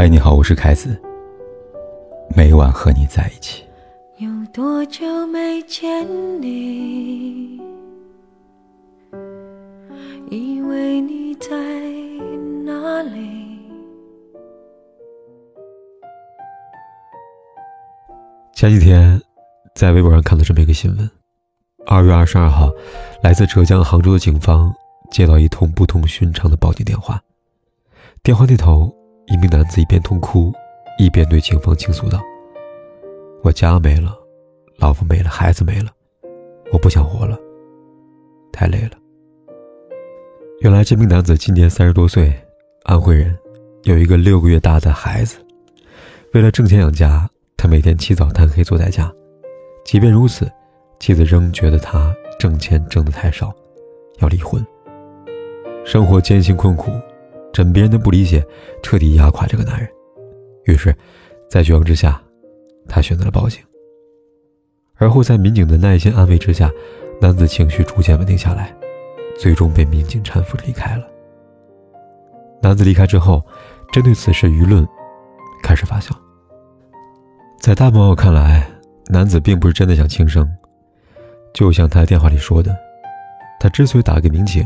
嗨，你好，我是凯子。每晚和你在一起。有多久没见你？以为你在哪里？前几天在微博上看到这么一个新闻：二月二十二号，来自浙江杭州的警方接到一通不同寻常的报警电话。电话那头，一名男子一边痛哭，一边对警方倾诉道：“我家没了，老婆没了，孩子没了，我不想活了，太累了。”原来这名男子今年三十多岁，安徽人，有一个六个月大的孩子。为了挣钱养家，他每天起早贪黑做代驾。即便如此，妻子仍觉得他挣钱挣得太少，要离婚。生活艰辛困苦，枕别人的不理解彻底压垮这个男人。于是，在绝望之下，他选择了报警。而后在民警的耐心安慰之下，男子情绪逐渐稳定下来。最终被民警搀扶离开了。男子离开之后，针对此事，舆论开始发酵。在大朋友看来，男子并不是真的想轻生，就像他电话里说的，他之所以打给民警，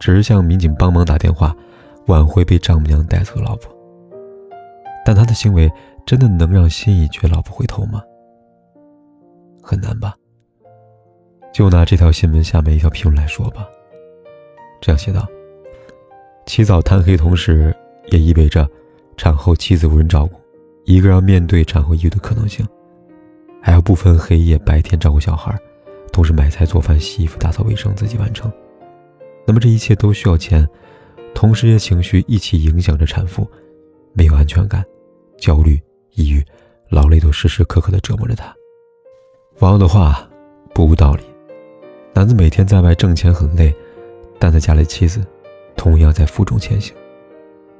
只是向民警帮忙打电话，挽回被丈母娘带走的老婆。但他的行为真的能让心已决老婆回头吗？很难吧。就拿这条新闻下面一条评论来说吧。这样写道：“起早贪黑，同时也意味着产后妻子无人照顾，一个要面对产后抑郁的可能性，还要不分黑夜白天照顾小孩，同时买菜做饭、洗衣服、打扫卫生自己完成。那么这一切都需要钱，同时也情绪一起影响着产妇，没有安全感，焦虑、抑郁、劳累都时时刻刻的折磨着她。网友的话不无道理，男子每天在外挣钱很累。”但在家里，妻子同样在负重前行，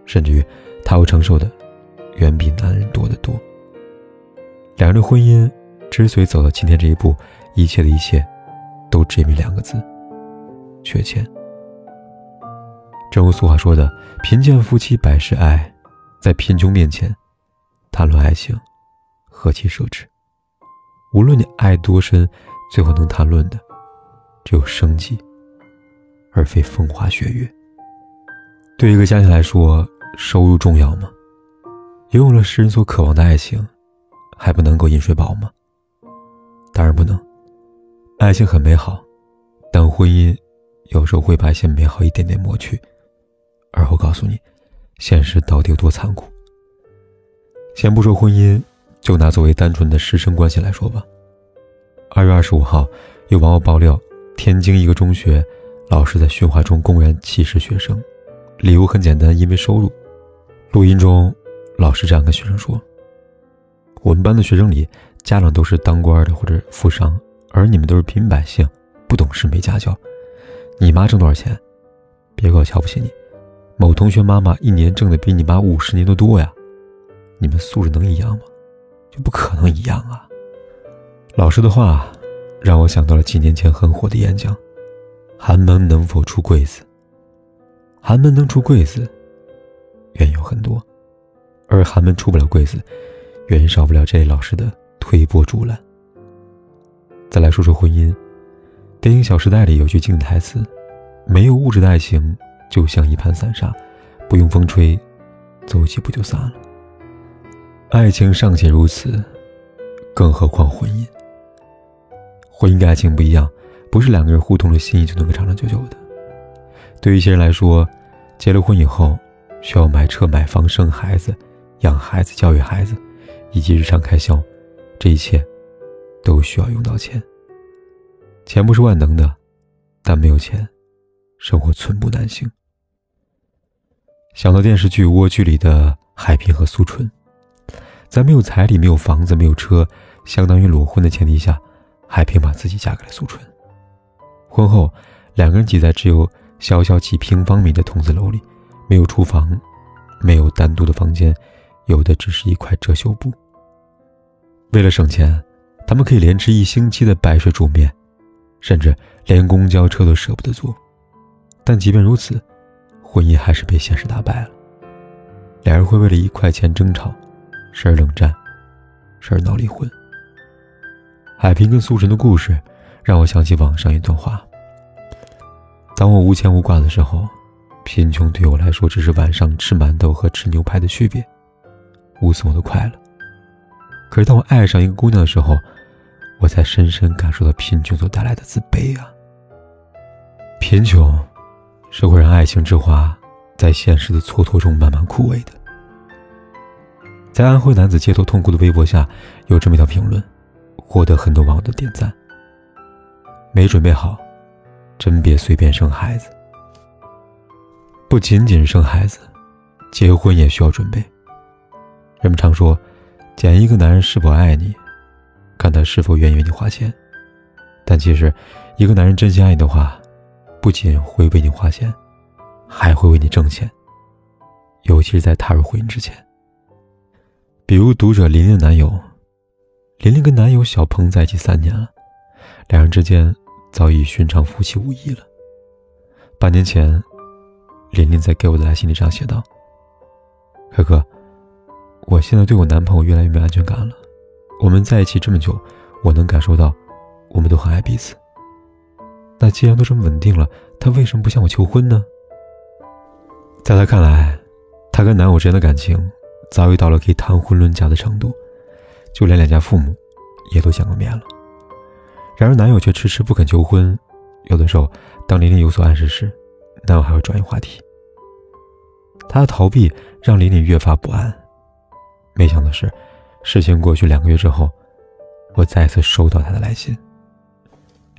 甚至于他要承受的远比男人多得多。两人的婚姻之所以走到今天这一步，一切的一切都只因为两个字：缺钱。正如俗话说的：“贫贱夫妻百事哀，在贫穷面前，谈论爱情，何其奢侈。”无论你爱多深，最后能谈论的只有生计。而非风花雪月。对一个家庭来说，收入重要吗？拥有了世人所渴望的爱情，还不能够饮水饱吗？当然不能。爱情很美好，但婚姻有时候会把一些美好一点点抹去，而后告诉你，现实到底有多残酷。先不说婚姻，就拿作为单纯的师生关系来说吧。二月二十五号，有网友爆料，天津一个中学。老师在训话中公然歧视学生，理由很简单，因为收入。录音中，老师这样跟学生说：“我们班的学生里，家长都是当官的或者富商，而你们都是平民百姓，不懂事，没家教。你妈挣多少钱？别怪我瞧不起你。某同学妈妈一年挣的比你妈五十年都多呀。你们素质能一样吗？就不可能一样啊！”老师的话，让我想到了几年前很火的演讲。寒门能否出贵子？寒门能出贵子，原因有很多，而寒门出不了贵子，原因少不了这位老师的推波助澜。再来说说婚姻，电影《小时代》里有句经典台词：“没有物质的爱情，就像一盘散沙，不用风吹，走几步就散了。”爱情尚且如此，更何况婚姻？婚姻跟爱情不一样。不是两个人互通了心意就能够长长久久的。对于一些人来说，结了婚以后，需要买车、买房、生孩子、养孩子、教育孩子，以及日常开销，这一切都需要用到钱。钱不是万能的，但没有钱，生活寸步难行。想到电视剧《蜗居》里的海平和苏春，在没有彩礼、没有房子、没有车，相当于裸婚的前提下，海平把自己嫁给了苏春。婚后，两个人挤在只有小小几平方米的筒子楼里，没有厨房，没有单独的房间，有的只是一块遮羞布。为了省钱，他们可以连吃一星期的白水煮面，甚至连公交车都舍不得坐。但即便如此，婚姻还是被现实打败了。两人会为了一块钱争吵，时而冷战，时而闹离婚。海平跟苏晨的故事，让我想起网上一段话：当我无牵无挂的时候，贫穷对我来说只是晚上吃馒头和吃牛排的区别，无损我的快乐。可是当我爱上一个姑娘的时候，我才深深感受到贫穷所带来的自卑啊！贫穷是会让爱情之花在现实的蹉跎中慢慢枯萎的。在安徽男子街头痛哭的微博下，有这么一条评论，获得很多网友的点赞。没准备好，真别随便生孩子。不仅仅生孩子，结婚也需要准备。人们常说，检一个男人是否爱你。看他是否愿意为你花钱，但其实，一个男人真心爱你的话，不仅会为你花钱，还会为你挣钱。尤其是在踏入婚姻之前。比如读者琳琳的男友，琳琳跟男友小鹏在一起三年了，两人之间早已寻常夫妻无异了。半年前，琳琳在给我的来信里这样写道：“可可，我现在对我男朋友越来越没安全感了。”我们在一起这么久，我能感受到，我们都很爱彼此。那既然都这么稳定了，他为什么不向我求婚呢？在他看来，他跟男友之间的感情早已到了可以谈婚论嫁的程度，就连两家父母也都见过面了。然而男友却迟迟不肯求婚，有的时候，当琳琳有所暗示时，男友还会转移话题。他的逃避让琳琳越发不安。没想到是。事情过去两个月之后，我再次收到他的来信。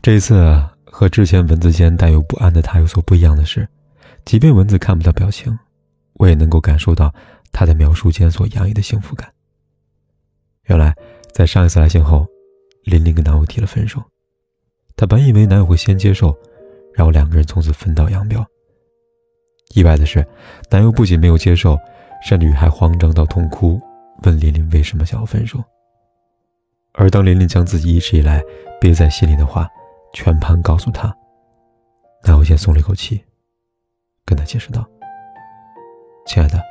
这一次和之前文字间带有不安的他有所不一样的是，即便文字看不到表情，我也能够感受到他在描述间所洋溢的幸福感。原来，在上一次来信后，琳琳跟男友提了分手。她本以为男友会先接受，然后两个人从此分道扬镳。意外的是，男友不仅没有接受，甚至还慌张到痛哭。问琳琳为什么想要分手，而当琳琳将自己一直以来憋在心里的话全盘告诉他，男友先松了一口气，跟他解释道：“亲爱的，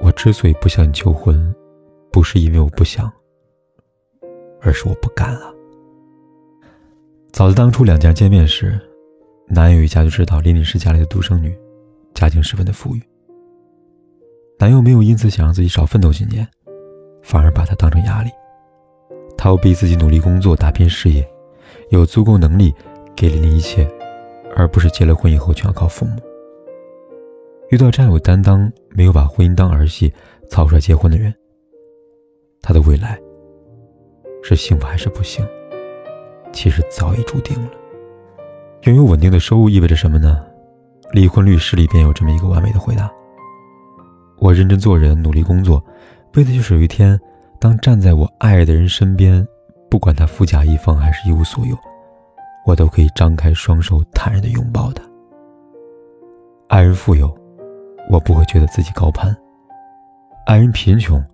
我之所以不向你求婚，不是因为我不想，而是我不敢啊。”早在当初两家见面时，男友一家就知道琳琳是家里的独生女，家境十分的富裕。男友没有因此想让自己少奋斗几年，反而把她当成压力。他要逼自己努力工作，打拼事业，有足够能力给了你一切，而不是结了婚以后全靠父母。遇到这样有担当、没有把婚姻当儿戏草率结婚的人，他的未来是幸福还是不幸，其实早已注定了。拥有稳定的收入意味着什么呢？离婚律师里边有这么一个完美的回答。我认真做人，努力工作，为的就是有一天，当站在我爱的人身边，不管他富甲一方还是一无所有，我都可以张开双手，坦然的拥抱他。爱人富有，我不会觉得自己高攀；爱人贫穷，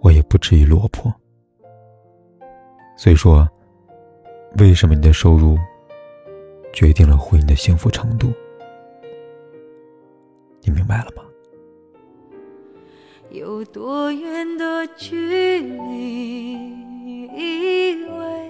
我也不至于落魄。所以说，为什么你的收入决定了婚姻的幸福程度？你明白了吗？有多远的距离，以为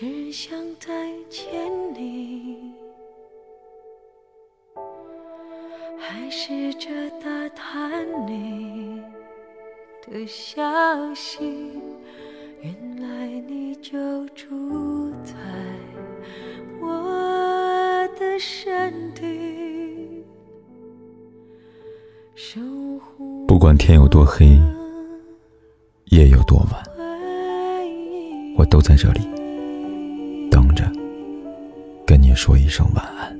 只想再见你，还试着打探你的消息。原来你就住在我的身体，不管天有多黑，夜有多晚，我都在这里。跟你说一声晚安。